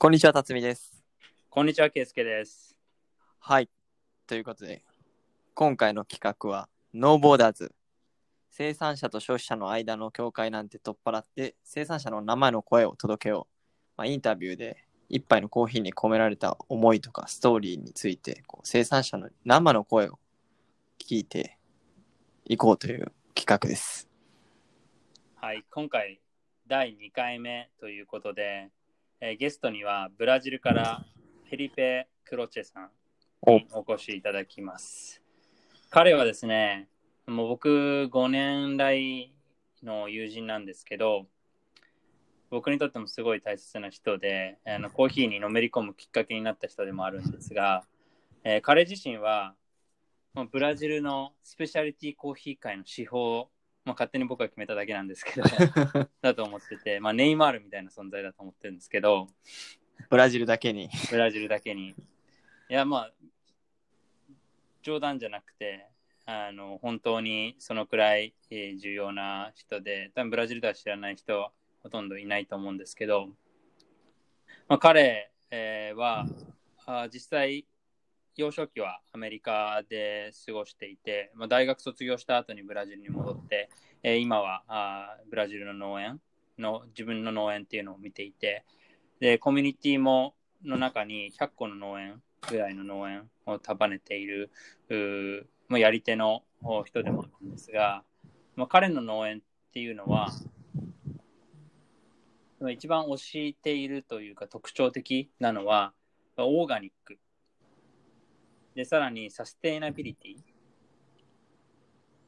こんにちは、辰巳です。こんにちは、ケイスケです。はい。ということで、今回の企画は、ノーボーダーズ。生産者と消費者の間の境界なんて取っ払って、生産者の生の声を届けよう。まあ、インタビューで、一杯のコーヒーに込められた思いとかストーリーについて、こう生産者の生の声を聞いていこうという企画です。はい、今回第2回目ということで、えーゲストにはブラジルからフェリペ・クロチェさんにお越しいただきます。彼はですね、もう僕5年来の友人なんですけど、僕にとってもすごい大切な人で、あのコーヒーにのめり込むきっかけになった人でもあるんですが、えー彼自身はもうブラジルのスペシャリティコーヒー界の司法まあ、勝手に僕が決めただけなんですけど、だと思ってて、まあ、ネイマールみたいな存在だと思ってるんですけど、ブラジルだけに。ブラジルだけに。いや、まあ、冗談じゃなくて、あの本当にそのくらい、えー重要な人で、多分ブラジルでは知らない人はほとんどいないと思うんですけど、まあ、彼、えーはあ実際、幼少期はアメリカで過ごしていて、まあ、大学卒業した後にブラジルに戻って、えー今はあブラジルの農園の自分の農園っていうのを見ていてでコミュニティもの中に100個の農園ぐらいの農園を束ねているうまあ、やり手の人でもあるんですが、まあ、彼の農園っていうのは一番推しているというか特徴的なのはオーガニック。でさらにサステイナビリティっ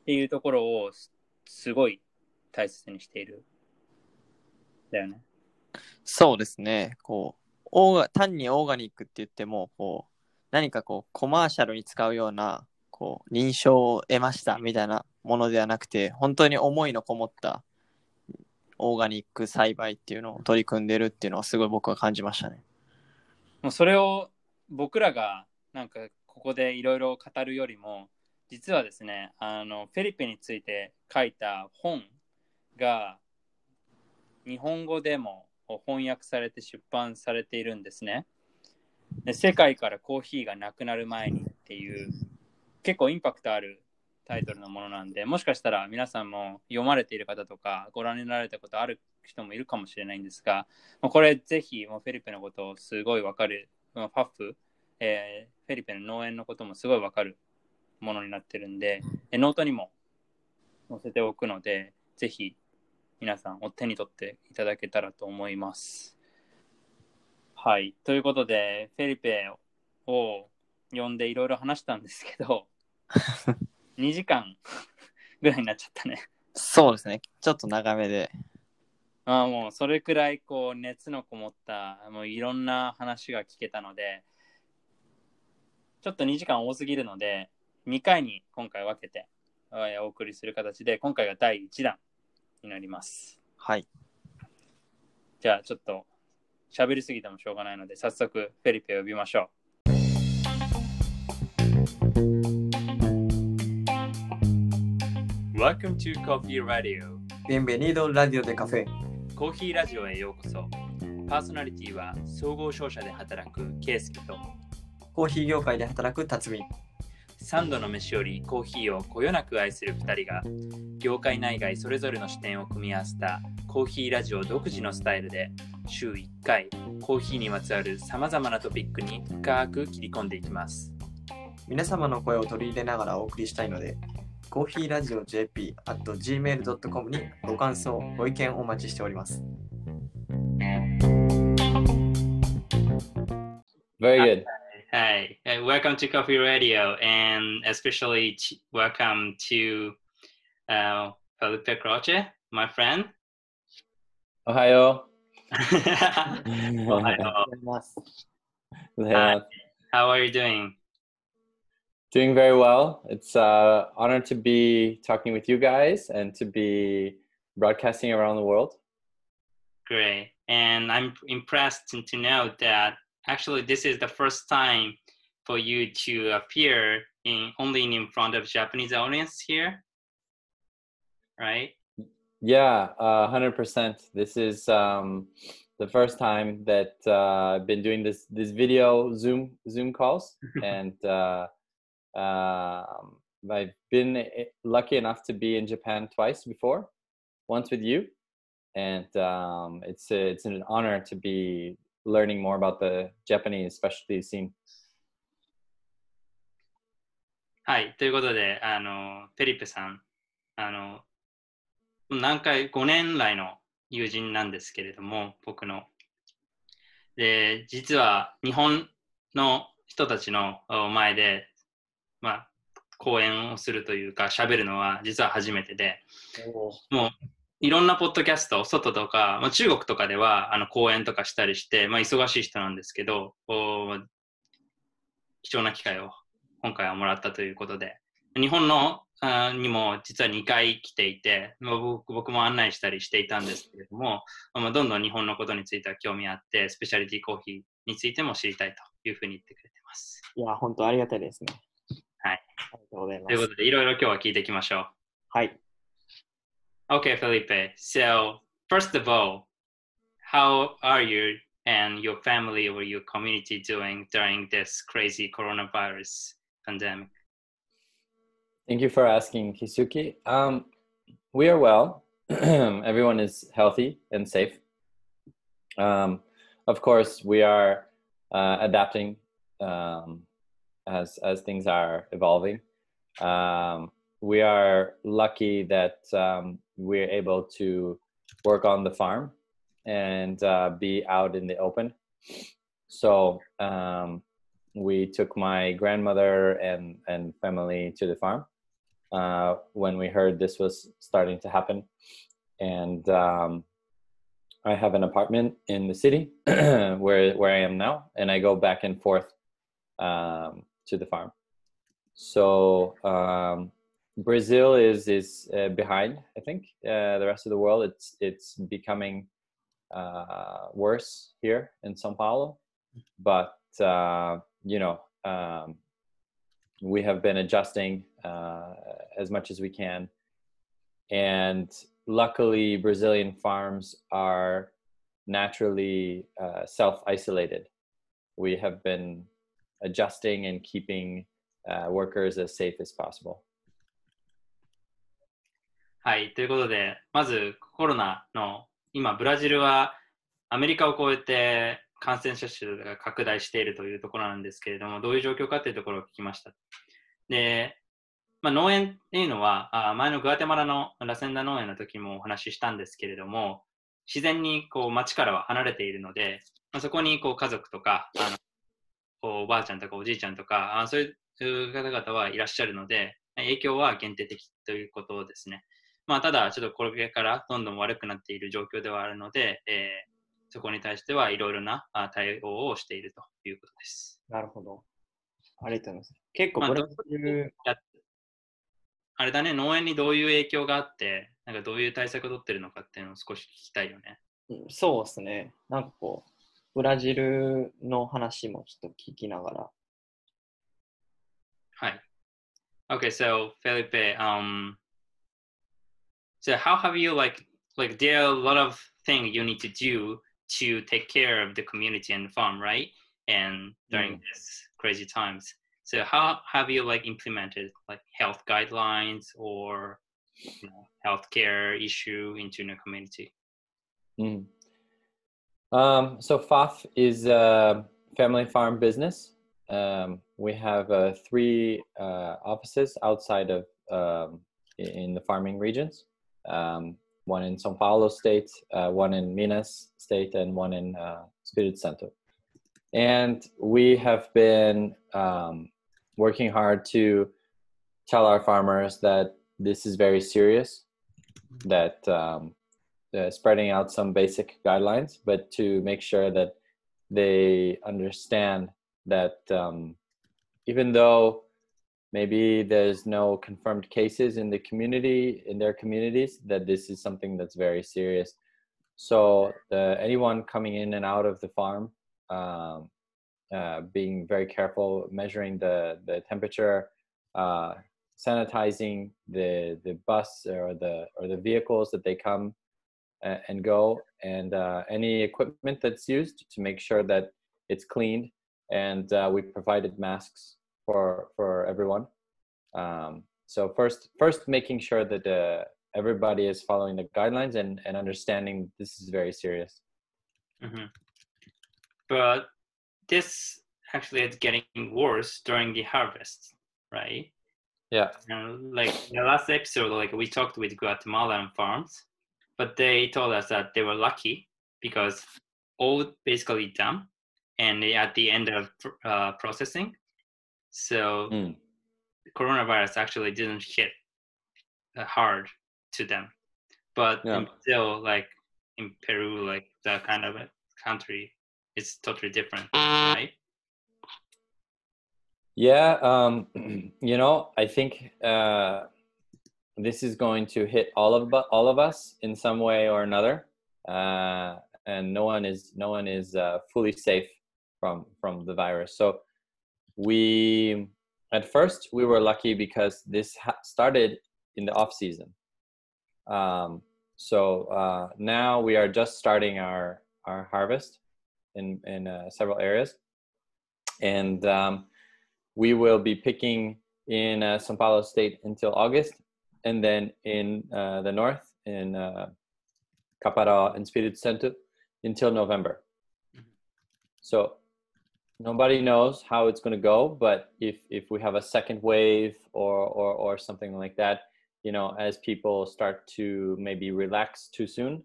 ていうところをすすごい大切にしているだよねそうですね。こう、オーガ単にオーガニックって言っても、こう、何かこう、コマーシャルに使うような、こう、認証を得ましたみたいなものではなくて、本当に思いのこもったオーガニック栽培っていうのを取り組んでるっていうのはすごい僕は感じましたね。もうそれを僕らがなんかここでいろいろ語るよりも実はですねあのフェリペについて書いた本が日本語でも翻訳されて出版されているんですね。で世界からコーヒーがなくなる前にっていう結構インパクトあるタイトルのものなんでもしかしたら皆さんも読まれている方とかご覧になられたことある人もいるかもしれないんですがこれぜひもうフェリペのことをすごいわかる、ファッフ、えーフェリペの農園のこともすごいわかるものになってるんで、えノートにも載せておくので、ぜひ皆さんお手に取っていただけたらと思います。はい。ということで、フェリペを呼んでいろいろ話したんですけど、2時間ぐらいになっちゃったね。そうですね。ちょっと長めで。ああもうそれくらいこう熱のこもったもういろんな話が聞けたのでちょっと2時間多すぎるので2回に今回分けてえーお送りする形で今回が第1弾になります。はい。じゃあちょっと喋りすぎてもしょうがないので早速フェリペ呼びましょ Welcome to Coffee Radio. Bienvenido Radio de Café。コーヒーラジオへようこそ。パーソナリティは総合商社で働くケイスケとコーヒー業界で働く辰巳。三度の飯よりコーヒーをこよなく愛する2人が業界内外それぞれの視点を組み合わせたコーヒーラジオ独自のスタイルで週1回コーヒーにまつわるさまざまなトピックに深く切り込んでいきます皆様の声を取り入れながらお送りしたいので、コーヒーラジオ JP at gmail.com にご感想、ご意見お待ちしております。Very good. Hi, and welcome to Coffee Radio, and especially welcome to uh, Felipe Croce, my friend. Ohio. Ohio. Hi, how are you doing? Doing very well. It's an uh, honor to be talking with you guys and to be broadcasting around the world. Great. And I'm impressed to know that actually this is the first time for you to appear in only in front of Japanese audience here. Right? Yeah, uh, 100%. This is um, the first time that uh, I've been doing this this video Zoom Zoom calls, and uh, um I've been eh, lucky enough to be in Japan twice before, once with you, and um, it's a, it's an honor to be learning more about the Japanese specialty scene. はい、ということで、あの、ペリッペさん、あの、何回、5年来の友人なんですけれども、僕の。で、実は日本の人たちの前で、まあ、講演をするというか、喋るのは実は初めてで、もう、いろんなポッドキャスト、外とか、まあ、中国とかではあの講演とかしたりして、まあ、忙しい人なんですけど、貴重な機会を今回はもらったということで、日本のあにも実は2回来ていて、まあ、僕僕も案内したりしていたんですけれども、まあ、どんどん日本のことについては興味あって、スペシャリティコーヒーについても知りたいというふうに言ってくれてます。いや、本当ありがたいですね。はい。ありがとうございます。ということで、いろいろ今日は聞いていきましょう。はい。Okay, Felipe. So, first of all, how are you and your family or your community doing during this crazy coronavirus pandemic? Thank you for asking, Keisuke. Um, we are well. Everyone is healthy and safe. Um, of course, we are uh, adapting um, as as things are evolving. Um, we are lucky that um, we're able to work on the farm and uh, be out in the open. So um, we took my grandmother and and family to the farm uh, when we heard this was starting to happen. And um, I have an apartment in the city where where I am now, and I go back and forth um, to the farm. So um, Brazil is is uh, behind. I think uh, the rest of the world. It's it's becoming uh, worse here in São Paulo, but uh, you know um, we have been adjusting uh, as much as we can. And luckily, Brazilian farms are naturally uh, self isolated. We have been adjusting and keeping workers as safe as possible. はい、ということで、まずコロナの、今、ブラジルはアメリカを超えて感染者数が拡大しているというところなんですけれども、どういう状況かというところを聞きました。で、まあ、農園っていうのは、あ前のグアテマラのラセンダ農園の時もお話ししたんですけれども、自然にこう町からは離れているので、まあ、そこにこう家族とか、あのこうおばあちゃんとかおじいちゃんとか、あそういう方々はいらっしゃるので、影響は限定的ということですね。まあ、ただ、ちょっとこれからどんどん悪くなっている状況ではあるので、えーそこに対してはいろいろなあ対応をしているということです。なるほど。ありがとうございます。結構まあブラジル、やあれだね、農園にどういう影響があって、なんかどういう対策を取ってるのかっていうのを少し聞きたいよね。うんそうですね。なんかこう、ブラジルの話もちょっと聞きながら。はい。Okay, so Felipe, um, so how have you like like there are a lot of things you need to do to take care of the community and the farm, right? And during Mm. this crazy times. So how have you like implemented like health guidelines or you know, healthcare issue into the community? Mm. Um, so FAF is a family farm business. Um, we have uh, three uh, offices outside of um, in the farming regions. Um, one in São Paulo State, uh, one in Minas State, and one in uh, Espírito Santo. And we have been um, working hard to tell our farmers that this is very serious, that um, uh, spreading out some basic guidelines, but to make sure that they understand that um, even though maybe there's no confirmed cases in the community in their communities, that this is something that's very serious. So the, anyone coming in and out of the farm, um, uh, being very careful, measuring the the temperature, uh, sanitizing the the bus or the or the vehicles that they come uh, and go and uh, any equipment that's used to make sure that it's cleaned and uh, we provided masks for for everyone. Um, so first first making sure that uh, everybody is following the guidelines and, and understanding this is very serious. Hmm But this actually is getting worse during the harvest, right? yeah. And like the last episode, like we talked with Guatemalan farms, but they told us that they were lucky because all basically done, and at the end of uh, processing, so Mm. the coronavirus actually didn't hit uh, hard to them. But Yeah. still, like in Peru, like that kind of a country, it's totally different, right? Yeah, um, you know, I think uh, this is going to hit all of all of us in some way or another, uh, and no one is no one is uh, fully safe from from the virus. So we at first we were lucky because this ha- started in the off season. Um, so uh, now we are just starting our our harvest in in uh, several areas, and um, we will be picking in uh, São Paulo State until August, and then in uh, the north in uh, Caparaó and Espírito Santo until November. So nobody knows how it's going to go, but if if we have a second wave or or or something like that, you know, as people start to maybe relax too soon,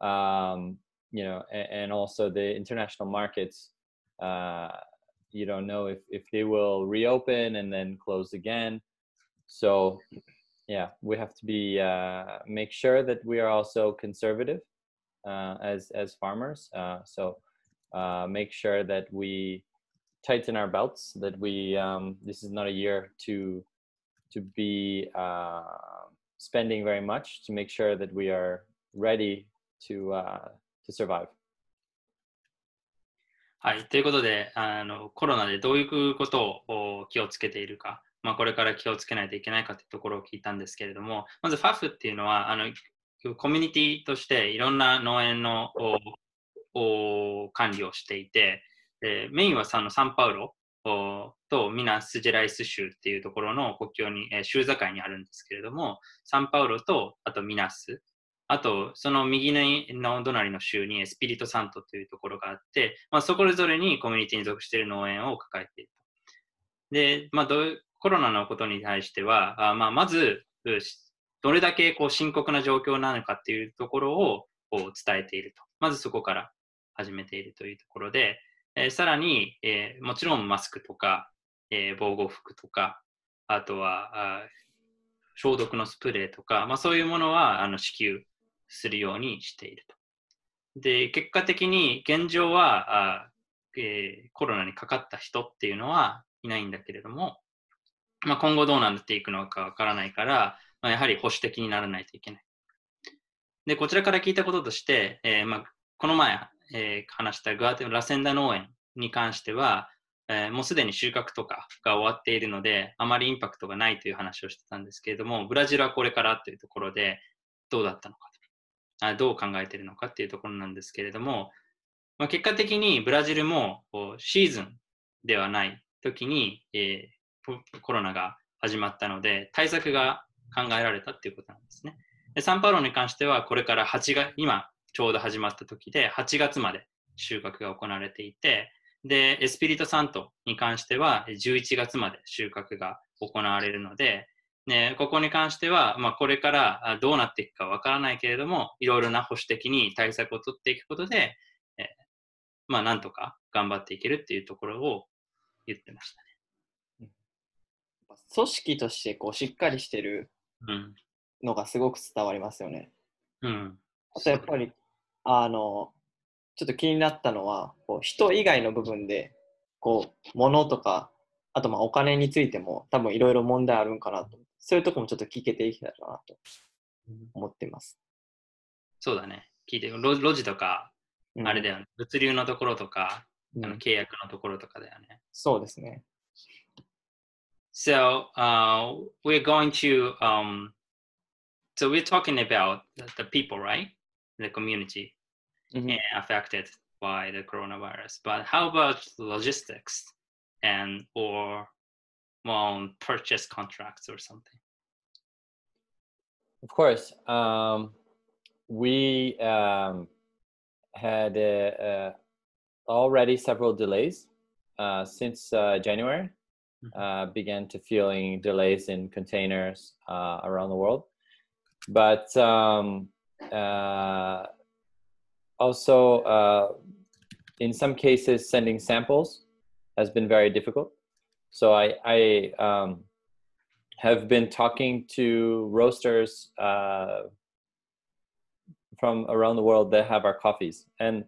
um, you know, and, and also the international markets. Uh, you don't know if, if they will reopen and then close again so yeah we have to be uh, make sure that we are also conservative uh, as as farmers uh, so uh, make sure that we tighten our belts that we um, this is not a year to to be uh, spending very much to make sure that we are ready to uh, to survive はい、ということであの、コロナでどういうことをお気をつけているか、まあ、これから気をつけないといけないかというところを聞いたんですけれども、まず FAF っていうのは、あのコミュニティとしていろんな農園のおお 管理をしていて、でメインはサンパウロとミナスジェライス州っていうところの国境に、えー州境にあるんですけれども、サンパウロとあとミナス、あと、その右の隣の州にスピリトサントというところがあって、まあ、そこれぞれにコミュニティに属している農園を抱えている。で、まあ、どコロナのことに対しては、あまあ、まず、どれだけこう深刻な状況なのかっていうところをこう伝えていると。まずそこから始めているというところで、えさらに、えもちろんマスクとか、え防護服とか、あとはあ消毒のスプレーとか、まあ、そういうものはあの支給するようにしていると。で、結果的に現状はあ、えーコロナにかかった人っていうのはいないんだけれども、まあ、今後どうなっていくのかわからないから、まあ、やはり保守的にならないといけない。で、こちらから聞いたこととして、えーまあ、この前、えー話したグアテラセンダ農園に関しては、えーもうすでに収穫とかが終わっているので、あまりインパクトがないという話をしてたんですけれども、ブラジルはこれからというところで、どうだったのかとあどう考えているのかっていうところなんですけれども、まあ、結果的にブラジルもこうシーズンではない時に、えーコロナが始まったので、対策が考えられたっていうことなんですね。でサンパウロに関しては、これから8月、今ちょうど始まった時で、8月まで収穫が行われていて、で、エスピリトサントに関しては、11月まで収穫が行われるので、ね、ここに関しては、まあ、これからあどうなっていくかわからないけれども、いろいろな保守的に対策を取っていくことで、えーまあ、なんとか頑張っていけるっていうところを言ってましたね。組織としてこうしっかりしてるうん。のがすごく伝わりますよね。うん。あとやっぱり、あの、ちょっと気になったのは、こう人以外の部分で、こう、物とか、あとまあお金についても多分いろいろ問題あるんかなと。そういうとこもちょっと聞けていけたらなと思ってます。そうだね。聞いて、路路地とか、うんあれだよね。物流のところとか、うんあの契約のところとかだよね。そうですね。So uh, we're going to, um, so we're talking about the people, right? The community. Mhm. affected by the coronavirus. But how about logistics and or well, purchase contracts or something? Of course. Um, we um, had uh, uh, already several delays uh, since uh, January. Mhm. Uh, began to feeling delays in containers uh, around the world, but um, uh, also uh, in some cases sending samples has been very difficult. So I, I um, have been talking to roasters uh, from around the world that have our coffees, and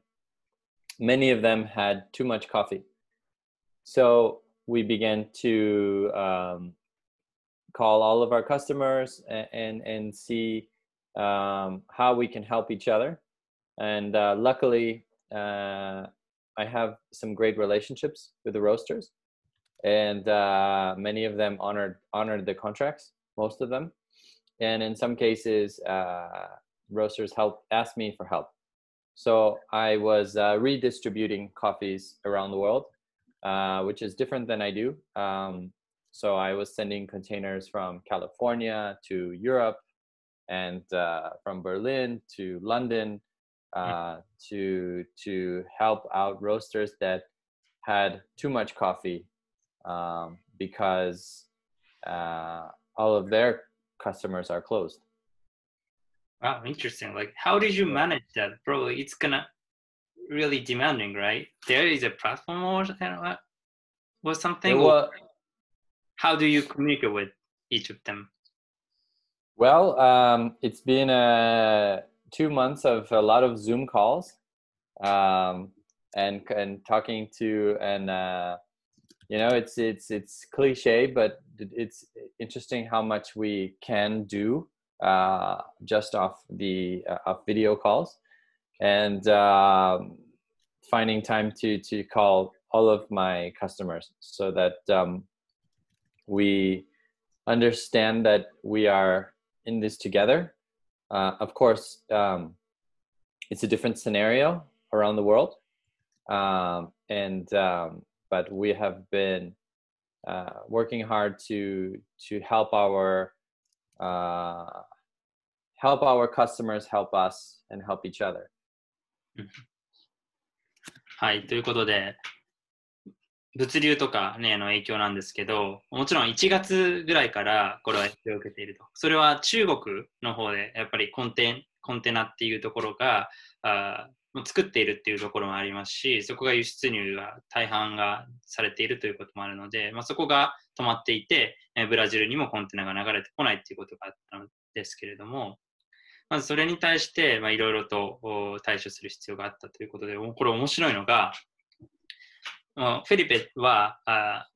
many of them had too much coffee. So we began to um, call all of our customers and and, and see um, how we can help each other. And uh, luckily, uh, I have some great relationships with the roasters, and uh, many of them honored honored the contracts, most of them, and in some cases, uh, roasters help asked me for help. So I was uh, redistributing coffees around the world, uh, which is different than I do. Um, so I was sending containers from California to Europe, and uh, from Berlin to London, uh, to to help out roasters that had too much coffee um, because uh, all of their customers are closed. Wow, interesting. Like, how did you manage that? Probably it's gonna really demanding, right? There is a platform or or something. It or how do you communicate with each of them? Well, um, it's been uh, two months of a lot of Zoom calls, um, and and talking to and uh, you know it's it's it's cliche, but it's interesting how much we can do uh, just off the uh, off video calls, and um, finding time to to call all of my customers so that um, we understand that we are in this together. Uh, of course, um, it's a different scenario around the world, um, and um, but we have been uh, working hard to to help our uh, help our customers help us and help each other. はい、ということで、 物流とか、ね、の影響なんですけど、もちろん1月ぐらいからこれは影響を受けていると。それは中国の方でやっぱりコンテコンテナっていうところがあ作っているっていうところもありますし、そこが輸出入が大半がされているということもあるので、まあ、そこが止まっていて、ブラジルにもコンテナが流れてこないっていうことがあったんですけれども、まずそれに対していろいろと対処する必要があったということで、これ面白いのが、フェリペはあ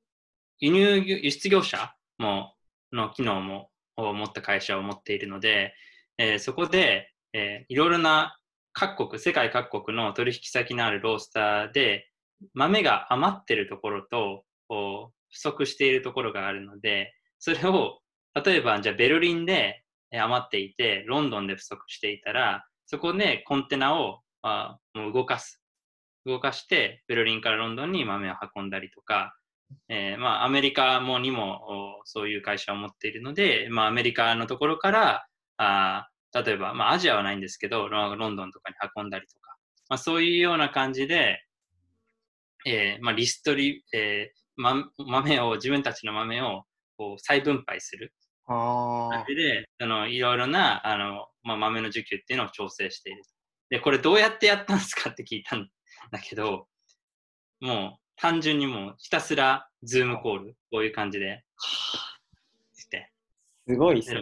輸入輸出業者もの機能もを持った会社を持っているので、えーそこで、えーいろいろな各国、世界各国の取引先のあるロースターで豆が余ってるところと不足しているところがあるので、それを例えばじゃあベルリンで余っていて、ロンドンで不足していたら、そこでコンテナをあもう動かす。動かして、ベルリンからロンドンに豆を運んだりとか、えーまあ、アメリカもにもおそういう会社を持っているので、まあ、アメリカのところから、あー例えば、まあ、アジアはないんですけど、ロロンドンとかに運んだりとか、まあ、そういうような感じで、えーまあ、リストリ、えーま、豆を、自分たちの豆をこう再分配する。あ感じで、あのいろいろなあの、まあ、豆の需給っていうのを調整している。で、これどうやってやったんですかって聞いたんだけど、もう単純にもうひたすらズームコール、こういう感じでして、すごいですね。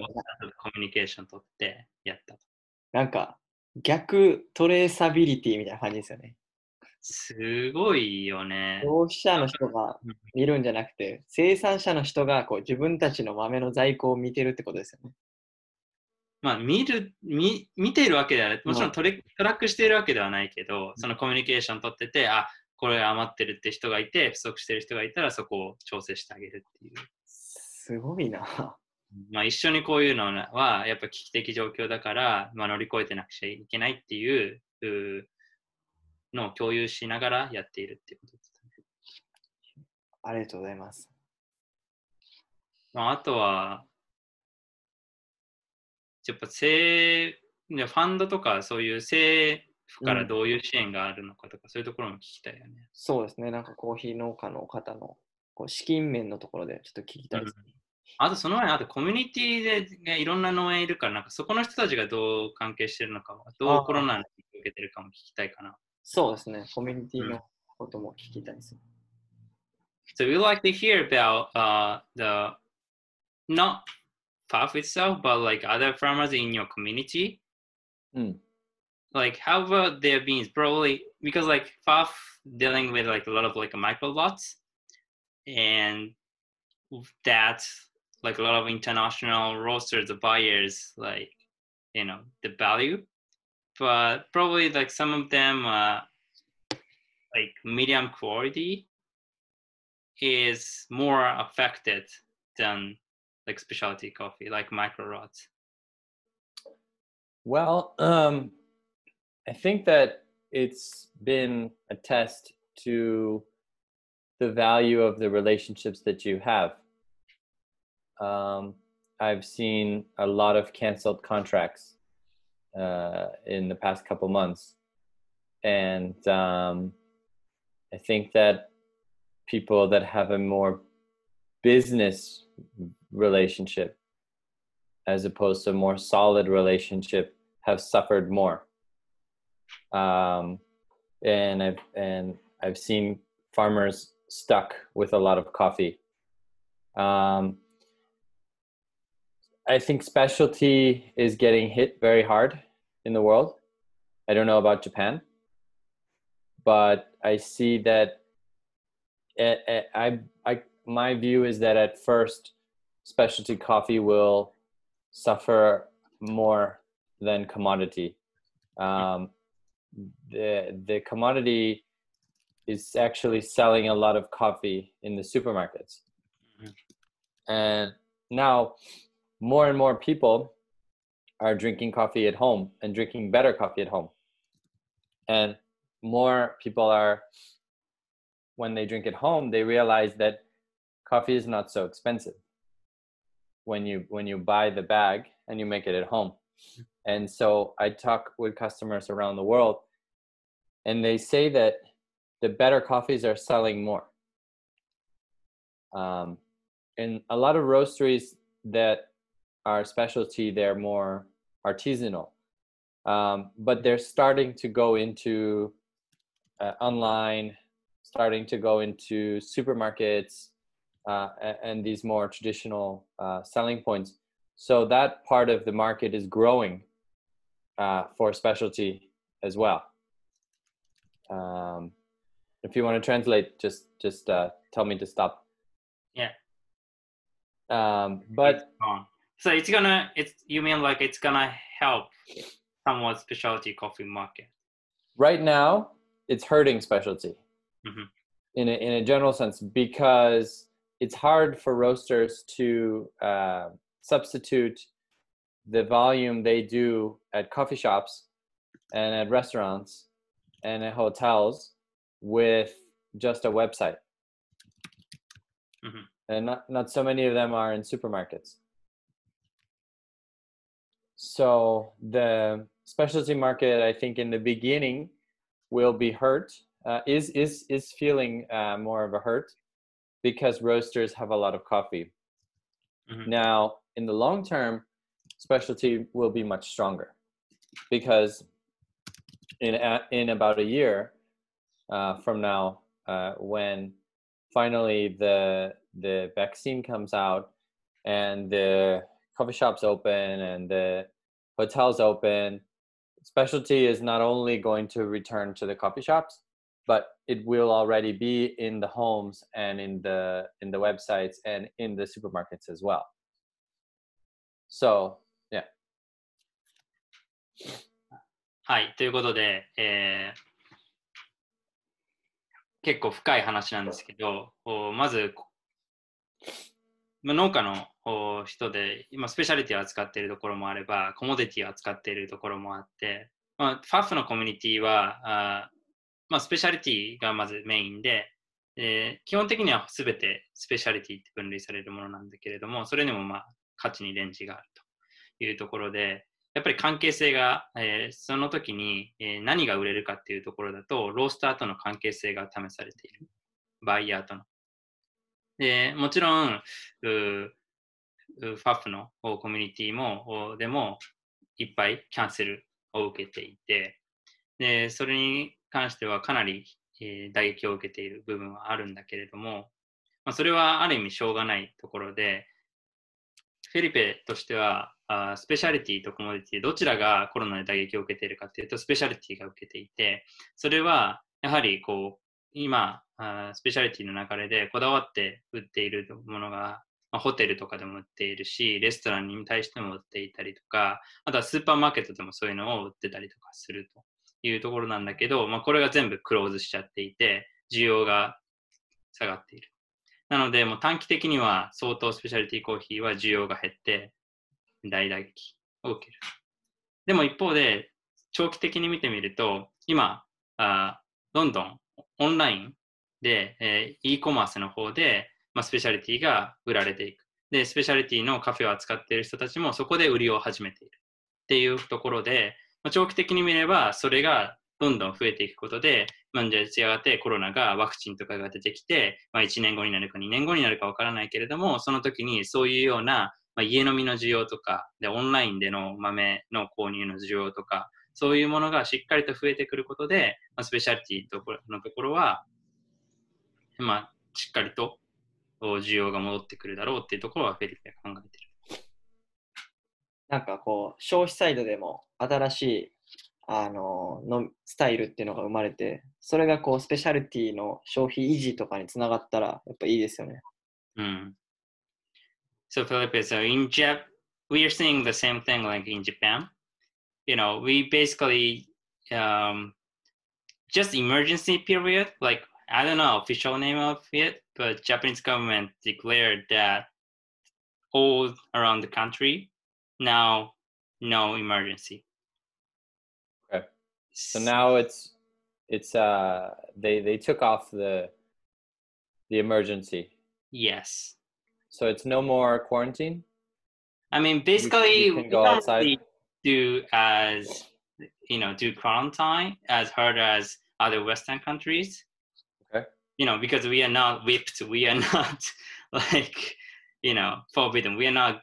コミュニケーション取ってやったと。なんか、逆トレーサビリティみたいな感じですよね。すごいよね。消費者の人が見るんじゃなくて、生産者の人がこう自分たちの豆の在庫を見てるってことですよね。まあ、見る見、見ているわけではない。もちろんトレトラックしているわけではないけど、そのコミュニケーション取ってて、あ、これ余ってるって人がいて、不足してる人がいたらそこを調整してあげるっていう。すごいな。まあ、一緒にこういうのはやっぱ危機的状況だから、まあ、乗り越えてなくちゃいけないっていううのを共有しながらやっているっていうことです、ね。ありがとうございます。まあ、あとは、やっぱ政ファンドとかそういう政府からどういう支援があるのかとか、そういうところも聞きたいよね。そうですね。なんかコーヒー農家の方のこう資金面のところでちょっと聞きたいです、ねあとその前に、あとコミュニティで、ね、いろんな農園いるから、なんかそこの人たちがどう関係してるのか、どうコロナに受けてるかも聞きたいかな。そうですね。コミュニティのことも聞きたいです。So we like to hear about uh, the not FAF itself, but like other farmers in your community. Mm. Like how about their beans? Probably because like FAF dealing with like a lot of like micro lots, and that like a lot of international roasters, the buyers, like you know the value, but probably like some of them uh, like medium quality is more affected than like specialty coffee, like micro lots. Well, um, I think that it's been a test to the value of the relationships that you have. Um, I've seen a lot of canceled contracts uh, in the past couple months, and um, I think that people that have a more business relationship as opposed to a more solid relationship have suffered more. Um, and i've and i've seen farmers stuck with a lot of coffee. Um, i think specialty is getting hit very hard in the world. I don't know about japan but i see that eh, eh, I, I, my view is that at first specialty coffee will suffer more than commodity. Um, the the commodity is actually selling a lot of coffee in the supermarkets, Mhm. and now more and more people are drinking coffee at home and drinking better coffee at home, and more people are when they drink at home they realize that coffee is not so expensive. When you when you buy the bag and you make it at home. And so i talk with customers around the world and they say that the better coffees are selling more. Um, and a lot of roasteries that are specialty they're more artisanal. Um, but they're starting to go into uh, online starting to go into supermarkets uh, and these more traditional uh, selling points. So that part of the market is growing uh, for specialty as well. Um, if you want to translate, just just uh, tell me to stop. Yeah. Um, but. So it's gonna it's you mean like it's gonna help somewhat specialty coffee market. right now, it's hurting specialty Mhm. in a, in a general sense because it's hard for roasters to uh, substitute the volume they do at coffee shops and at restaurants and at hotels with just a website. Mhm. And not, not so many of them are in supermarkets. So the specialty market, I think, in the beginning, will be hurt. Uh, is is is feeling uh, more of a hurt because roasters have a lot of coffee. Mhm. Now, in the long term, specialty will be much stronger because in in about a year uh, from now, uh, when finally the the vaccine comes out and the coffee shops open and the hotels open, specialty is not only going to return to the coffee shops, but it will already be in the homes and in the in the websites and in the supermarkets as well. So yeah はい、ということで、えー結構深い話なんですけど、おまず、まあ農家のお人で、今、スペシャリティを扱っているところもあれば、コモディティを扱っているところもあって、まあ、ファフのコミュニティは、あまあ、スペシャリティがまずメインで、えー基本的には全てスペシャリティって分類されるものなんだけれども、それにもまあ価値にレンジがあるというところで、やっぱり関係性が、えーその時に、えー何が売れるかっていうところだと、ロースターとの関係性が試されている。バイヤーとの。で、もちろん、うーうファフのコミュニティも、でもいっぱいキャンセルを受けていて、で、それに関してはかなり、えー打撃を受けている部分はあるんだけれども、まあ、それはある意味しょうがないところで、フェリペとしては、あスペシャリティとコモディティ、どちらがコロナで打撃を受けているかというと、スペシャリティが受けていて、それはやはりこう、今、あスペシャリティの流れでこだわって売っているものが、まあ、ホテルとかでも売っているし、レストランに対しても売っていたりとか、あとはスーパーマーケットでもそういうのを売ってたりとかすると。いうところなんだけど、まあ、これが全部クローズしちゃっていて、需要が下がっている。なので、もう短期的には相当スペシャリティコーヒーは需要が減って、大打撃を受ける。でも一方で、長期的に見てみると、今、あどんどんオンラインで、えー e コマースの方で、まあ、スペシャリティが売られていく。で、スペシャリティのカフェを扱っている人たちもそこで売りを始めている。っていうところで、まあ、長期的に見れば、それがどんどん増えていくことで、まあ、じゃあやがてコロナがワクチンとかが出てきて、まあ、1年後になるか2年後になるかわからないけれども、その時にそういうような、まあ、家飲みの需要とかで、オンラインでの豆の購入の需要とか、そういうものがしっかりと増えてくることで、まあ、スペシャリティのところは、まあ、しっかりと需要が戻ってくるだろうっていうところはフェリペが考えてる。なんかこう、消費サイドでも新しいあののスタイルっていうのが生まれて、それがこう、スペシャリティの消費維持とかにつながったら、やっぱいいですよね。Mm. So Felipe, so in Jap, we are seeing the same thing like in Japan. You know, we basically um, just emergency period. Like I don't know official name of it, but Japanese government declared that all around the country now no emergency. Okay. So now it's it's uh they they took off the the emergency. yes. So it's no more quarantine. I mean, basically, you can go outside. do as you know do quarantine as hard as other Western countries. Okay. You know, because we are not whipped, we are not like you know forbidden. We are not.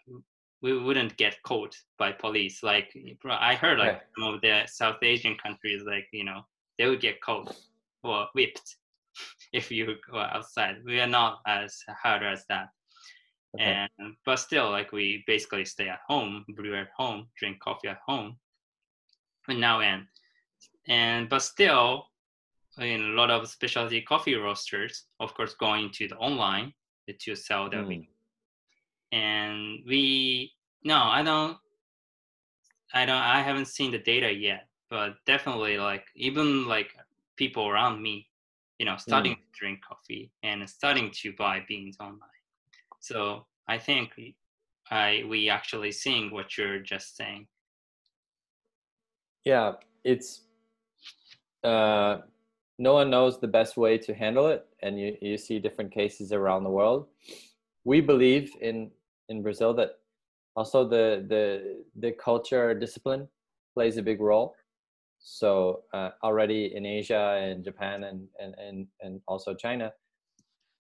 We wouldn't get caught by police. Like I heard, like some of the South Asian countries, like you know, they would get caught or whipped if you go outside. We are not as hard as that Okay. and but still like we basically stay at home brew at home drink coffee at home and now and and but still in a lot of specialty coffee roasters of course going to the online to sell their Mm. And we no i don't i don't i haven't seen the data yet but definitely like even like people around me you know starting to drink coffee and starting to buy beans online so I think I we actually seeing what you're just saying. Yeah, it's uh, no one knows the best way to handle it, and you, you see different cases around the world. We believe in in Brazil that also the the the culture discipline plays a big role. So uh, already in Asia and Japan and, and and and also China,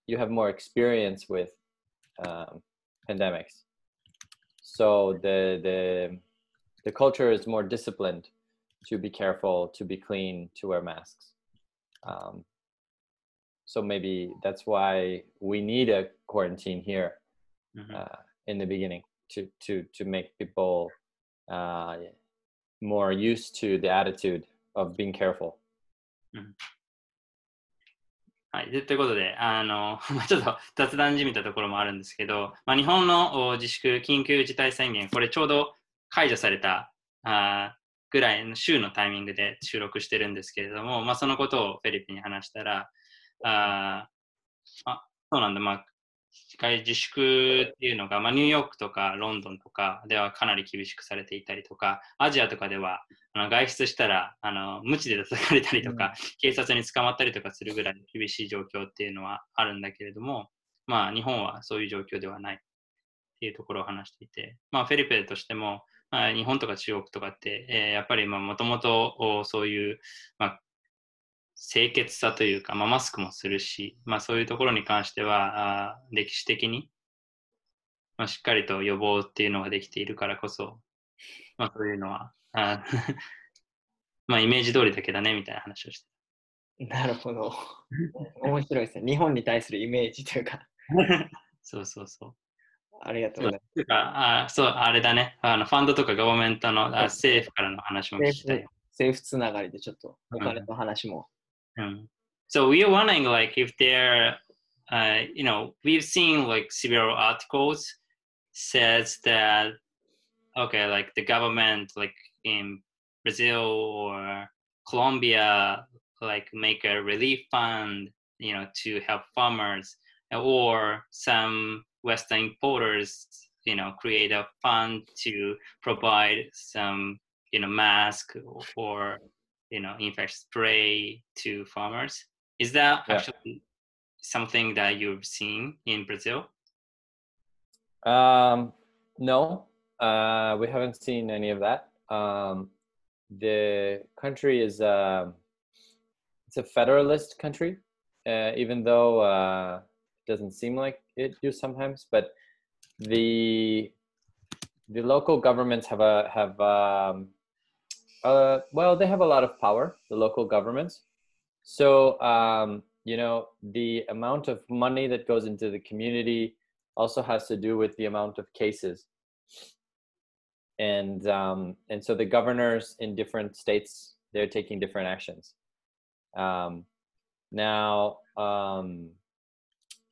you have more experience with um, pandemics. So the the the culture is more disciplined to be careful, to be clean, to wear masks. Um, so maybe that's why we need a quarantine here Mhm. uh, in the beginning to to to make people uh, more used to the attitude of being careful. はい、ということで、あの まあちょっと雑談じみたところもあるんですけど、まあ、日本の自粛、緊急事態宣言、これちょうど解除されたあぐらいの週のタイミングで収録してるんですけれども、まあ、そのことをフェリピンに話したら、ああそうなんだ、まあ、外自粛っていうのが、まあ、ニューヨークとかロンドンとかではかなり厳しくされていたりとか、アジアとかではあの外出したらあの無知で叩かれたりとか、うん、警察に捕まったりとかするぐらい厳しい状況っていうのはあるんだけれども、まあ、日本はそういう状況ではないっていうところを話していて、まあ、フェリペとしても、まあ、日本とか中国とかって、えー、やっぱりもともとそういう、まあ、清潔さというか、まあ、マスクもするし、まあ、そういうところに関しては、あ歴史的に、まあ、しっかりと予防っていうのができているからこそ、まあ、そういうのは、あ まあ、イメージ通りだけだねみたいな話をしてなるほど。面白いですね。日本に対するイメージというか。そうそうそう。ありがとうございます。あそう、あれだね。あのファンドとかガバメントのあ政府からの話も聞きたい。政府つながりでちょっとお金の話も Um, so we are wondering, like, if there, uh, you know, we've seen like several articles says that, okay, like the government, like in Brazil or Colombia, like make a relief fund, you know, to help farmers, or some Western importers, you know, create a fund to provide some, you know, mask or you know, in fact, spray to farmers. Is that yeah. actually something that you've seen in Brazil? Um, no, uh, we haven't seen any of that. Um, the country is uh, it's a federalist country, uh, even though uh, it doesn't seem like it do sometimes. But the the local governments have a have um, uh, well, they have a lot of power, the local governments. So, um, you know, the amount of money that goes into the community also has to do with the amount of cases. And um, and so the governors in different states they're taking different actions. Um, now, um,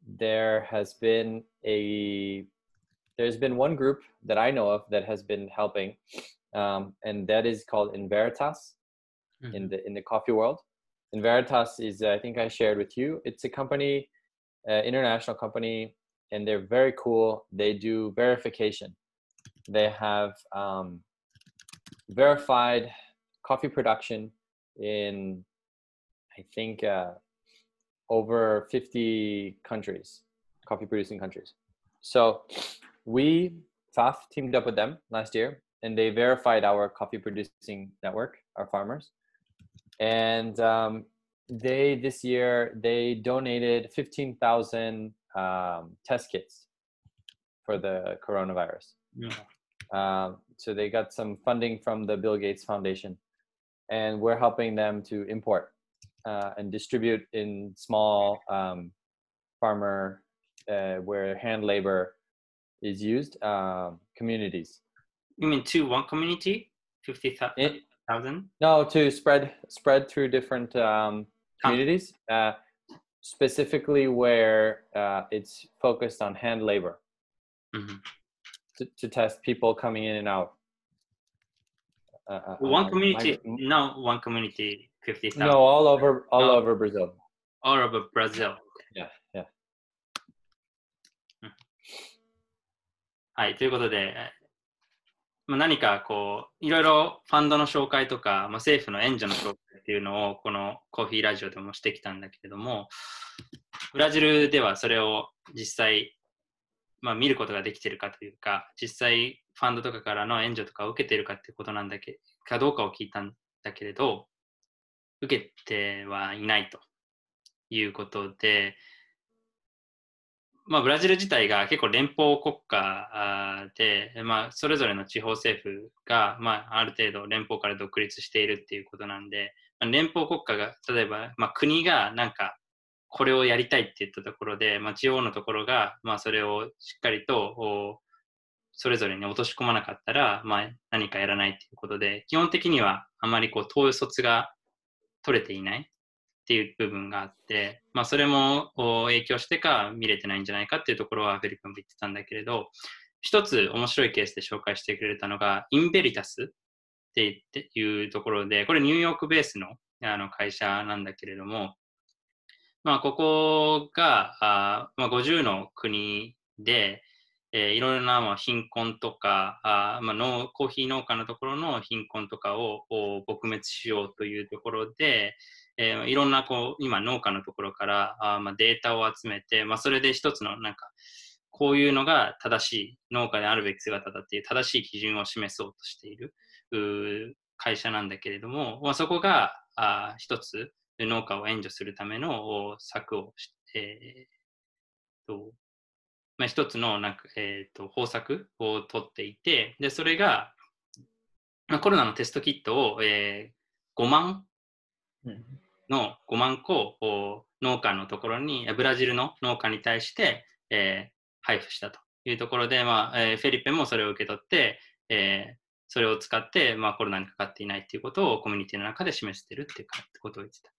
there has been a there's been one group that I know of that has been helping um, and that is called Enveritas mm-hmm. in the in the coffee world. Enveritas is I think I shared with you. It's a company, uh, international company, and they're very cool. They do verification. They have um, verified coffee production in I think uh, over 50 countries, coffee producing countries. So we FAF teamed up with them last year and they verified our coffee producing network, our farmers. And um, they this year they donated 15,000 um, test kits for the coronavirus. Yeah. Um, so they got some funding from the Bill Gates Foundation, and we're helping them to import uh, and distribute in small um, farmer uh, where hand labor is used um, communities you mean to one community? 50,000? No, to spread spread through different um, communities, uh, specifically where uh, it's focused on hand labor mm-hmm. to, to test people coming in and out. Uh, uh one community, my, no, one community, 50,000. No, all over, all no. over Brazil. All over Brazil. Yeah, yeah. はい、ということで、 まあ、何かこう、いろいろファンドの紹介とか、まあ、政府の援助の紹介っていうのを、このコーヒーラジオでもしてきたんだけれども、ブラジルではそれを実際、まあ、見ることができてるかというか、実際ファンドとかからの援助とかを受けてるかっていうことなんだけかどうかを聞いたんだけれど、受けてはいないということで、まあ、ブラジル自体が結構連邦国家で、まあ、それぞれの地方政府が、まあ、ある程度連邦から独立しているっていうことなんで、まあ、連邦国家が例えば、まあ、国がなんかこれをやりたいって言ったところで、まあ、地方のところが、まあ、それをしっかりとそれぞれに落とし込まなかったら、まあ、何かやらないっていうことで基本的にはあまりこう統率が取れていない。っていう部分があって、まあ、それも影響してか見れてないんじゃないかっていうところはフェリ君も言ってたんだけれど、一つ面白いケースで紹介してくれたのが、インベリタスっていうところで、これニューヨークベースのあの会社なんだけれども、まあ、ここがあ、まあ、50の国で、えーいろいろなまあ貧困とか、あまあ、農コーヒー農家のところの貧困とかを撲滅しようというところで、えーいろんなこう今農家のところからあまあデータを集めて、まあ、それで一つのなんかこういうのが正しい農家であるべき姿だっていう正しい基準を示そうとしている会社なんだけれども、まあ、そこがあ一つ農家を援助するための策をして、えーとまあ、一つのなんか、えー、と方策を取っていて、でそれが、まあ、コロナのテストキットを、えー5万の5万個を農家のところに、ブラジルの農家に対して、えー配布したというところで、まあえーフェリペもそれを受け取って、えーそれを使って、まあ、コロナにかかっていないということをコミュニティの中で示しているっていうかってことを言ってた。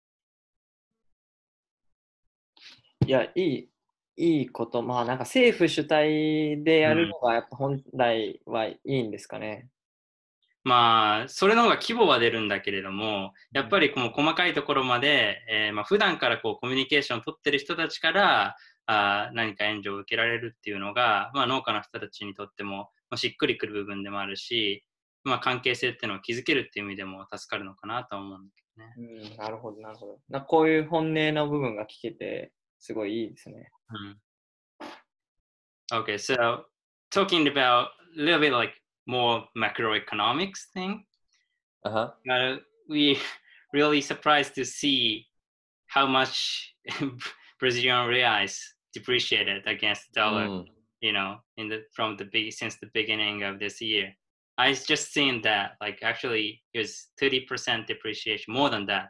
いや、いい、いいこと。まあ、なんか政府主体でやるのが、やっぱ本来はいいんですかね。まあ、それの方が規模は出るんだけれども、やっぱりこの細かいところまで、えーまあ、普段からこうコミュニケーションを取ってる人たちからあー何か援助を受けられるっていうのが、まあ、農家の人たちにとっても、まあ、しっくりくる部分でもあるし、まあ、関係性っていうのを築けるっていう意味でも助かるのかなとは思うんだけどね。うん、なるほど、なるほど。なこういう本音の部分が聞けて、すごいいいですね。Okay, so talking about a little bit like more macroeconomics thing, Uh huh. uh, we really surprised to see how much Brazilian reais depreciated against the dollar. Mm. You know, in the from the big since the beginning of this year. I just seen that like actually it was thirty percent depreciation, more than that.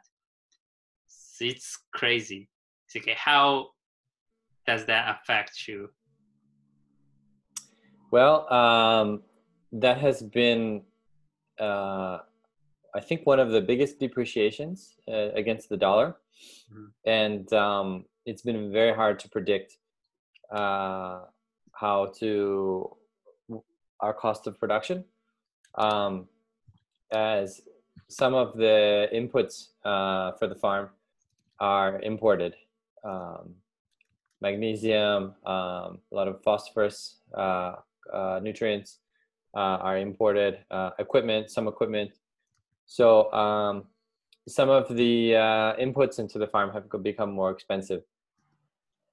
So it's crazy. It's okay. How does that affect you? Well, um, that has been, uh, I think, one of the biggest depreciations uh, against the dollar, Mhm. and um, it's been very hard to predict uh, how to our cost of production, um, as some of the inputs uh, for the farm are imported. Um, magnesium, um, a lot of phosphorus, uh, uh, nutrients uh, are imported, uh, equipment, some equipment. So um, some of the uh, inputs into the farm have become more expensive.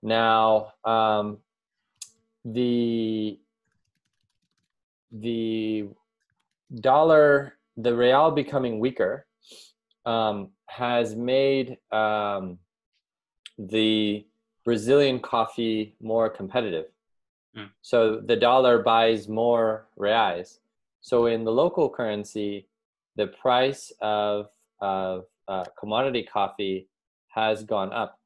Now, um, the the dollar, the real becoming weaker, um, has made um, the Brazilian coffee more competitive. Mm. So the dollar buys more reais. So in the local currency, the price of of uh, commodity coffee has gone up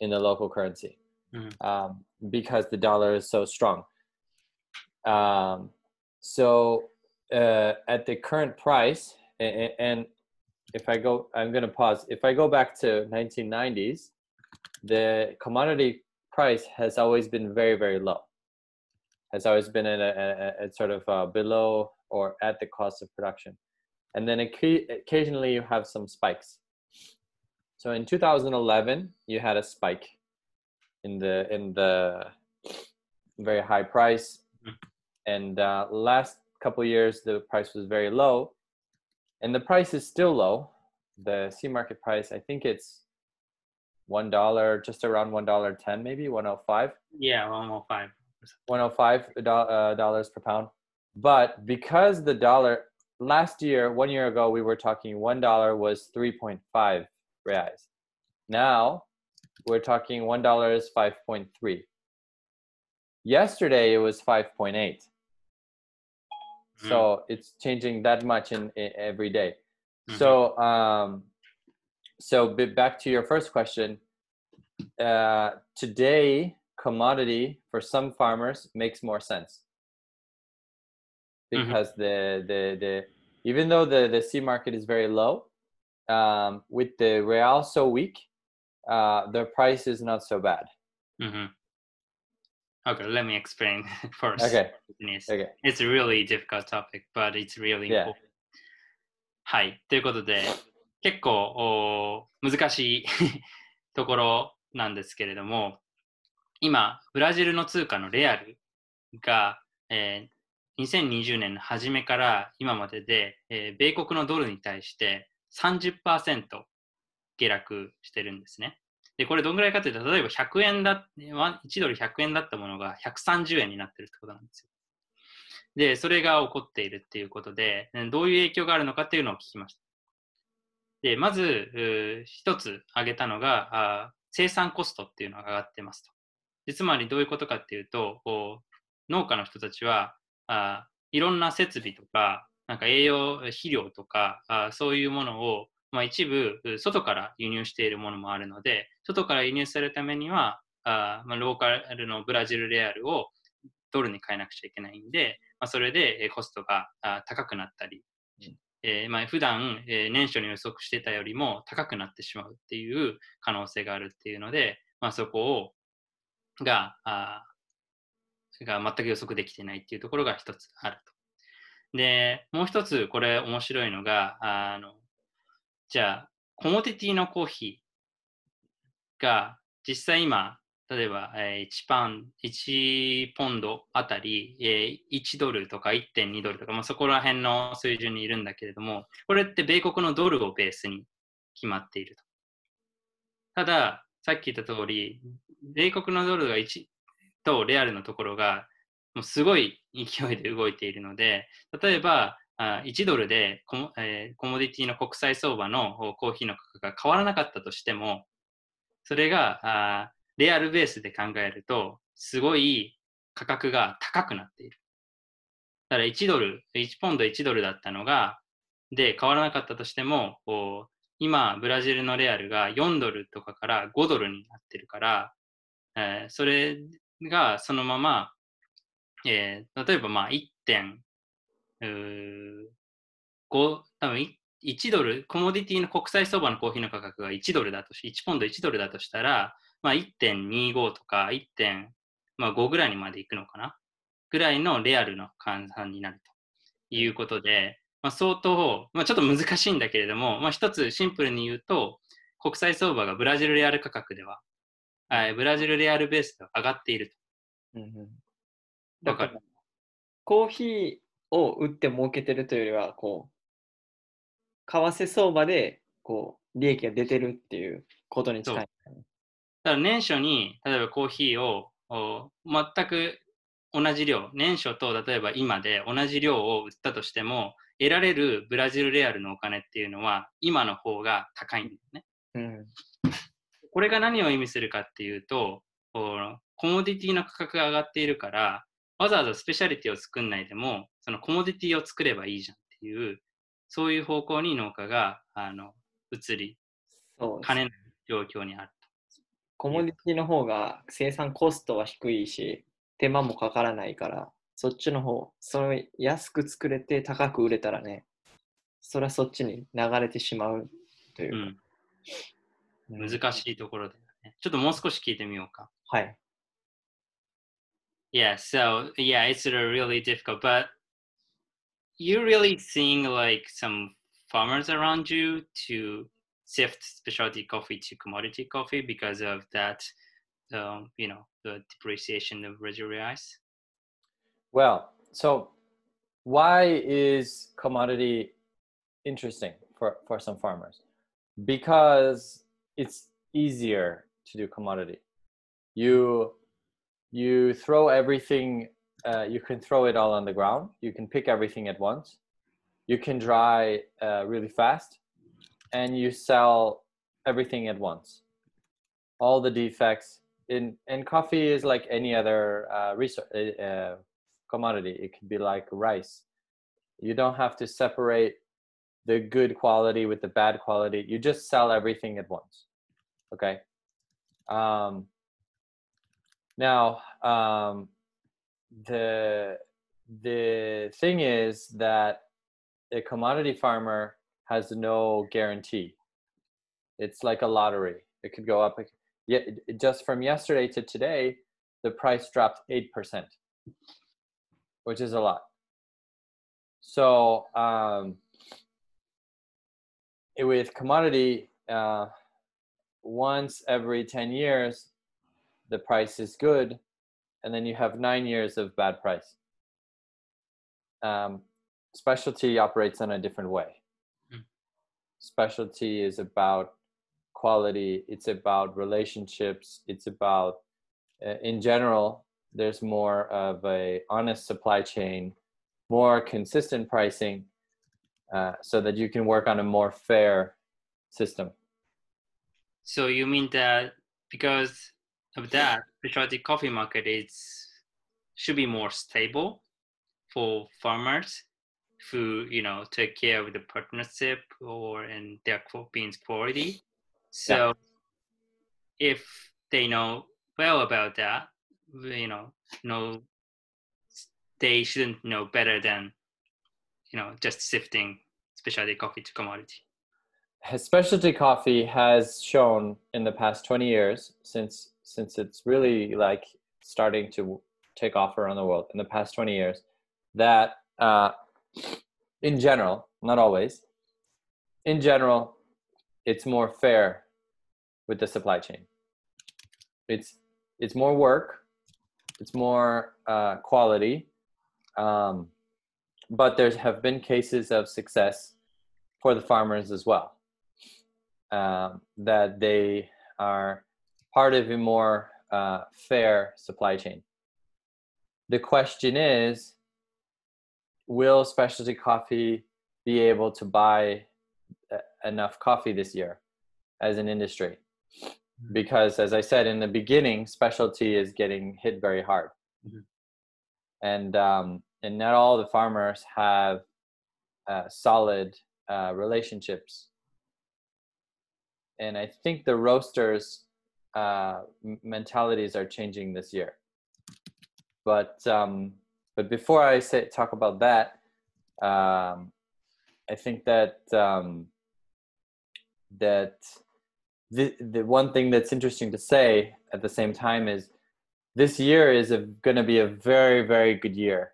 in the local currency Mm. um, because the dollar is so strong. Um, so uh, at the current price, and, and if I go, I'm going to pause. If I go back to 1990s, the commodity price has always been very, very low. Has always been at a, a, a sort of uh, below or at the cost of production, and then occa- occasionally you have some spikes. So in 2011, you had a spike in the in the very high price, Mhm. and uh, last couple years the price was very low, and the price is still low. The C market price, I think it's one dollar, just around one dollar ten, maybe one hundred five. Yeah, 105. 105 do- uh, dollars per pound. But because the dollar last year, one year ago, we were talking one dollar was 3.5 reais. Now we're talking one dollar is 5.3. Yesterday it was 5.8. So it's changing that much in, in every day. Mhm. So um, so back to your first question. Uh, today, commodity for some farmers makes more sense mm-hmm. because mm-hmm. the the the even though the the C market is very low, um, with the real so weak, uh, the price is not so bad. Mm-hmm. Okay, let me explain first. Okay. okay. It's a really difficult topic, but it's really yeah. important. はい。ということで、結構難しい ところなんですけれども、今、ブラジルの通貨のレアルが、えー、2020年の初めから今までで、えー、米国のドルに対して30%下落してるんですね。で、これどんぐらいかというと、例えば100円だ、1ドル100円だったものが130円になってるってことなんですよ。で、それが起こっているっていうことで、どういう影響があるのかっていうのを聞きました。で、まず、一つ挙げたのが、生産コストっていうのが上がってますと。つまりどういうことかっていうと、こう農家の人たちはあいろんな設備とか、なんか栄養、肥料とか、あそういうものを、まあ、一部外から輸入しているものもあるので、外から輸入されるためには、あまあ、ローカルのブラジルレアルをドルに変えなくちゃいけないんで、まあ、それでコストが高くなったり、えー、まあ、普段、えー、年初に予測してたよりも高くなってしまうっていう可能性があるっていうので、まあ、そこをがあが全く予測できてないっていうところが一つあると。で、もう一つこれ面白いのが、あのじゃあ、コモディティのコーヒーが実際今、例えば、え1パン、1ポンドあたり、え1ドルとか1.2ドルとか、まあ、そこら辺の水準にいるんだけれども、これって米国のドルをベースに決まっていると。ただ、さっき言った通り、米国のドルが1とレアルのところが、もうすごい勢いで動いているので、例えば、1ドルでコモ,、えー、コモディティの国際相場のコーヒーの価格が変わらなかったとしても、それがあレアルベースで考えると、すごい価格が高くなっている。だから1ドル、1ポンド1ドルだったのが、で、変わらなかったとしても、今、ブラジルのレアルが4ドルとかから5ドルになってるから、えー、それがそのまま、えー、例えばまあ1.5、多分1ドル、コモディティの国際相場のコーヒーの価格が1ドルだとし、1ポンド1ドルだとしたら、まあ、1.25とか1.5ぐらいにまでいくのかなぐらいのレアルの換算になるということで、まあ、相当、まあ、ちょっと難しいんだけれども、まあ、一つシンプルに言うと、国際相場がブラジルレアル価格では、ブラジルレアルベースでは上がっていると。うんうん、だから、コーヒーを売って儲けてるというよりは、こう、為替相場で、こう、利益が出てるっていうことに近い。だから年初に、例えばコーヒーを全く同じ量、年初と例えば今で同じ量を売ったとしても、得られるブラジルレアルのお金っていうのは今の方が高いんだよね。うん、これが何を意味するかっていうと、コモディティの価格が上がっているから、わざわざスペシャリティを作んないでも、そのコモディティを作ればいいじゃんっていう、そういう方向に農家があの移りかねない状況にあると。コモディティの方が生産コストは低いし、手間もかからないから、そっちの方、それ安く作れて高く売れたらね、それはそっちに流れてしまうというか。うん、難しいところだよね。ちょっともう少し聞いてみようか。はい。Yeah, so yeah, it's really difficult, but you're really seeing like some farmers around you to shift specialty coffee to commodity coffee because of that, um, you know, the depreciation of Brazilian reais? Well, so why is commodity interesting for, for some farmers? Because it's easier to do commodity. You you throw everything uh, you can throw it all on the ground you can pick everything at once you can dry uh, really fast and you sell everything at once. All the defects in and coffee is like any other uh, resource, uh, uh, commodity. It could be like rice. You don't have to separate the good quality with the bad quality. You just sell everything at once. Okay? Um, now, um, the the thing is that a commodity farmer has no guarantee. It's like a lottery. It could go up. Yet, just from yesterday to today, the price dropped eight percent, which is a lot. So, um, with commodity, uh, once every ten years, the price is good, and then you have nine years of bad price. Um, specialty operates in a different way. Specialty is about quality, it's about relationships, it's about, uh, in general, there's more of a honest supply chain, more consistent pricing, uh, so that you can work on a more fair system. So you mean that because of that, specialty coffee market is should be more stable for farmers who you know take care of the partnership or in their beans quality. So if they know well about that, you know, know they shouldn't know better than you know just sifting specialty coffee to commodity. specialty coffee has shown in the past 20 years since since it's really like starting to take off around the world in the past 20 years that uh, in general not always. In general it's more fair with the supply chain. It's it's more work. It's more uh, quality. Um, but there have been cases of success for the farmers as well um, that they are part of a more uh, fair supply chain. The question is Will specialty coffee be able to buy uh, enough coffee this year as an industry? Because, as I said in the beginning, specialty is getting hit very hard. Mhm. And, um, and not all the farmers have uh, solid uh, relationships and I think the roasters' uh, mentalities are changing this year. But um, but before I say talk about that, um, I think that um, that the the one thing that's interesting to say at the same time is this year is going to be a very very good year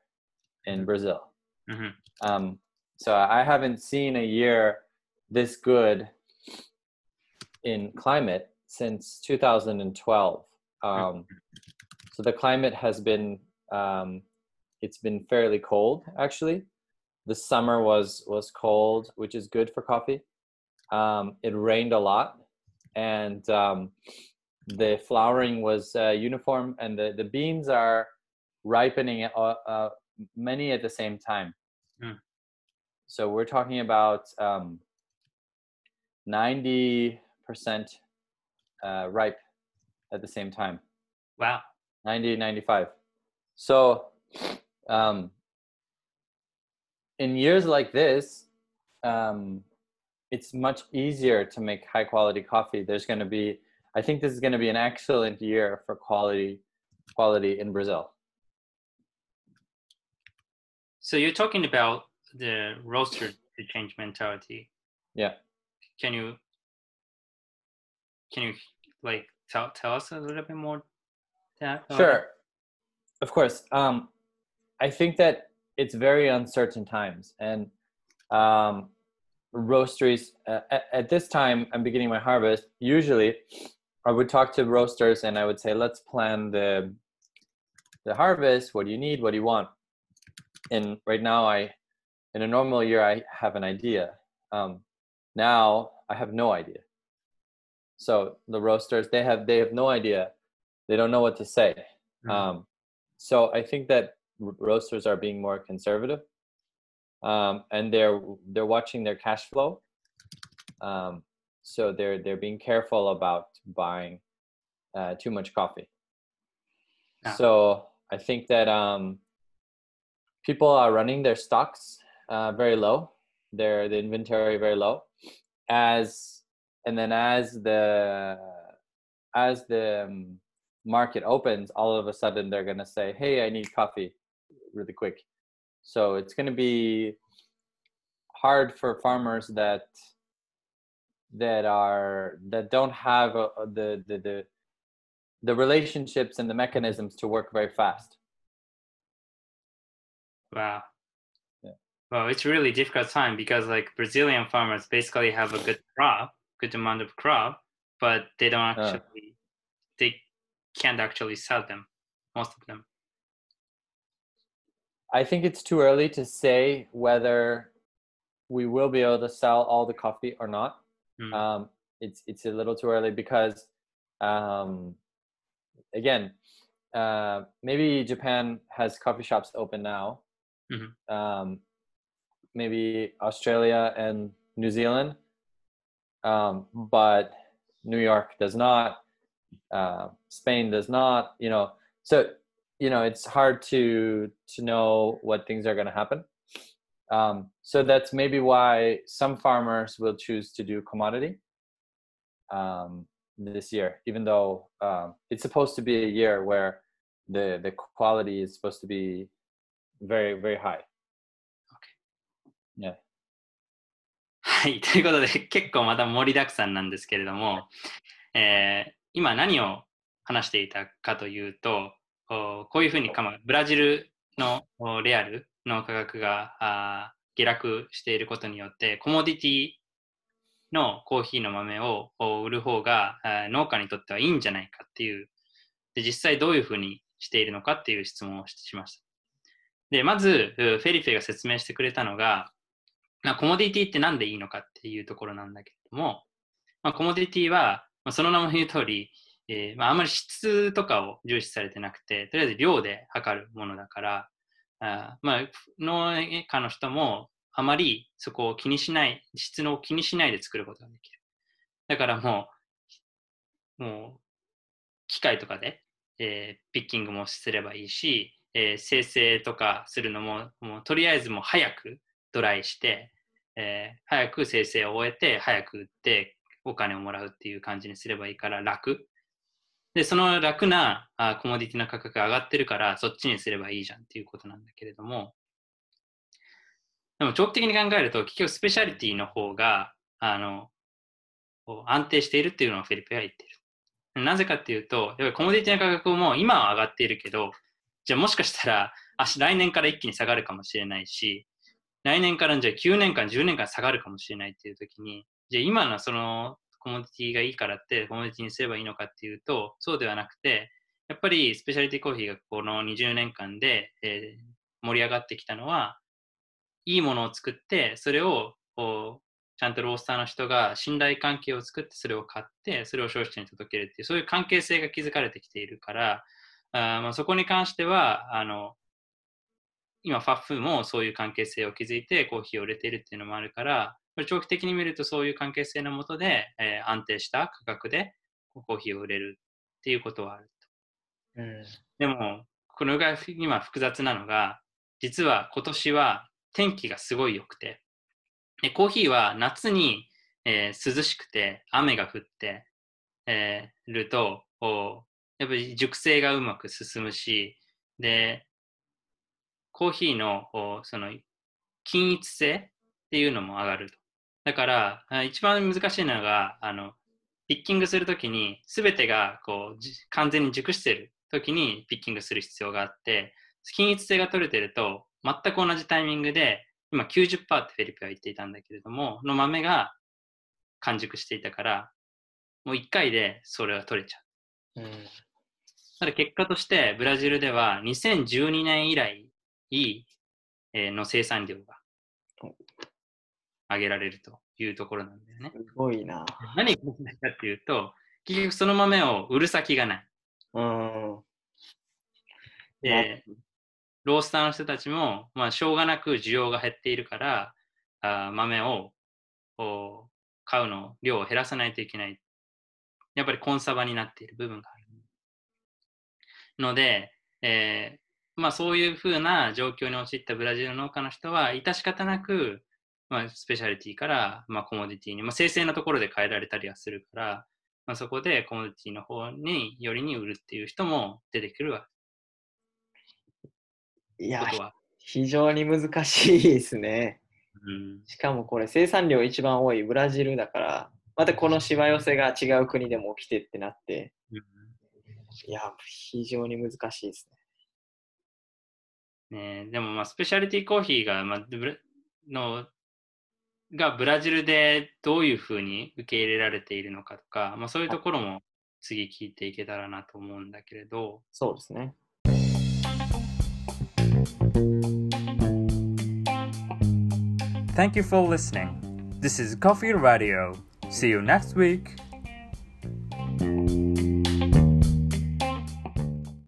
in Brazil. Mhm. Um, so I haven't seen a year this good in climate since 2012. Um, so the climate has been um, it's been fairly cold actually. The summer was was cold, which is good for coffee. Um, it rained a lot, and um, the flowering was uh, uniform, and the, the beans are ripening uh, uh, many at the same time. Mm. So we're talking about um, 90 percent uh, ripe at the same time Wow. 90 95 so um, in years like this um, it's much easier to make high quality coffee there's going to be i think this is going to be an excellent year for quality quality in brazil So you're talking about the roaster to change mentality. Yeah. Can you can you like tell tell us a little bit more it? Sure. Of course. Um, I think that it's very uncertain times, and um, roasteries uh, at, at this time, I'm beginning my harvest. Usually, I would talk to roasters, and I would say, "Let's plan the the harvest. What do you need? What do you want?" And right now, I in a normal year, I have an idea. Um, now, I have no idea. So the roasters, they have they have no idea. They don't know what to say. Mhm. Um, so I think that roasters are being more conservative, um, and they're they're watching their cash flow. Um, so they're they're being careful about buying uh, too much coffee. Yeah. So I think that um, people are running their stocks uh, very low, their the inventory very low, as and then as the as the um, market opens, all of a sudden they're gonna say, "Hey, I need coffee, really quick." So it's gonna be hard for farmers that that are that don't have uh, uh, the the the the relationships and the mechanisms to work very fast. Wow. Yeah. Well, it's really difficult time because like Brazilian farmers basically have a good crop, good amount of crop, but they don't Uh. actually they can't actually sell them, most of them. I think it's too early to say whether we will be able to sell all the coffee or not. Mm. Um, it's it's a little too early because, um, again, uh, maybe Japan has coffee shops open now. Mhm. Um, maybe Australia and New Zealand, um, but New York does not. Uh, Spain does not. You know, so you know it's hard to to know what things are going to happen. Um, so that's maybe why some farmers will choose to do commodity um, this year, even though um, it's supposed to be a year where the the quality is supposed to be very very high. はい、ということで結構また盛りだくさんなんですけれども、えー今何を話していたかというと、お こういうふうにかまブラジルのレアルの価格が下落していることによって、コモディティのコーヒーの豆を売る方が農家にとってはいいんじゃないかっていうで、実際どういうふうにしているのかっていう質問をしました。で、まず、フェリペが説明してくれたのが、まあ、コモディティって何でいいのかっていうところなんだけども、まあ、コモディティは、まあ、その名も言う通り、えーまあ、あまり質とかを重視されてなくて、とりあえず量で測るものだから、あまあ、農家の人もあまりそこを気にしない、質のを気にしないで作ることができる。だからもう、もう、機械とかで、えーピッキングもすればいいし、えー生成とかするのも、もうとりあえずもう早くドライして、えー早く生成を終えて、早く売ってお金をもらうっていう感じにすればいいから楽。で、その楽なあコモディティの価格が上がってるから、そっちにすればいいじゃんっていうことなんだけれども、でも長期的に考えると、結局スペシャリティの方が、あの、安定しているっていうのをフェリペは言ってる。なぜかっていうと、やっぱりコモディティの価格も今は上がっているけど、じゃあもしかしたら、来年から一気に下がるかもしれないし、来年からじゃあ9年間、10年間下がるかもしれないっていう時に、じゃあ今のそのコモディティがいいからってコモディティにすればいいのかっていうと、そうではなくて、やっぱりスペシャリティコーヒーがこの20年間で、えー盛り上がってきたのは、いいものを作って、それをこうちゃんとロースターの人が信頼関係を作って、それを買って、それを消費者に届けるっていう、そういう関係性が築かれてきているから、あまあ、そこに関しては、あの、今、ファッフーもそういう関係性を築いてコーヒーを売れているっていうのもあるから、これ長期的に見るとそういう関係性のもとで、えー安定した価格でコーヒーを売れるっていうことはある。うん。でも、これが今複雑なのが、実は今年は天気がすごい良くて、でコーヒーは夏に、えー涼しくて雨が降って、えーると、やっぱり熟成がうまく進むし、で、コーヒーのその均一性っていうのも上がると。だから、あ一番難しいのが、あの、ピッキングするときに、すべてがこうじ完全に熟しているときにピッキングする必要があって、均一性が取れてると、全く同じタイミングで、今90%ってフェリペは言っていたんだけれども、の豆が完熟していたから、もう1回でそれは取れちゃう。うん。ただ結果として、ブラジルでは2012年以来、えーの生産量が上げられるというところなんだよね。すごいな。何が問題かっていうと、結局その豆を売る先がない。うん。で、ロースターの人たちも、まあ、しょうがなく需要が減っているから、あー豆をこう買うの、量を減らさないといけない。やっぱりコンサバになっている部分がある。ので、えーまあ、そういうふうな状況に陥ったブラジルの農家の人は、致し方なく、まあ、スペシャリティから、まあ、コモディティに、まあ、生成のところで変えられたりはするから、まあ、そこでコモディティの方によりに売るっていう人も出てくるわいや。非常に難しいですね。うんしかもこれ生産量一番多いブラジルだから、またこのしわ寄せが違う国でも起きてってなって、いや、非常に難しいですね。ね、でもまあスペシャリティコーヒーが,、まあ、のがブラジルでどういうふうに受け入れられているのかとか、まあ、そういうところも次聞いていけたらなと思うんだけれど。そうですね。Thank you for listening. This is Coffee Radio. See you next week.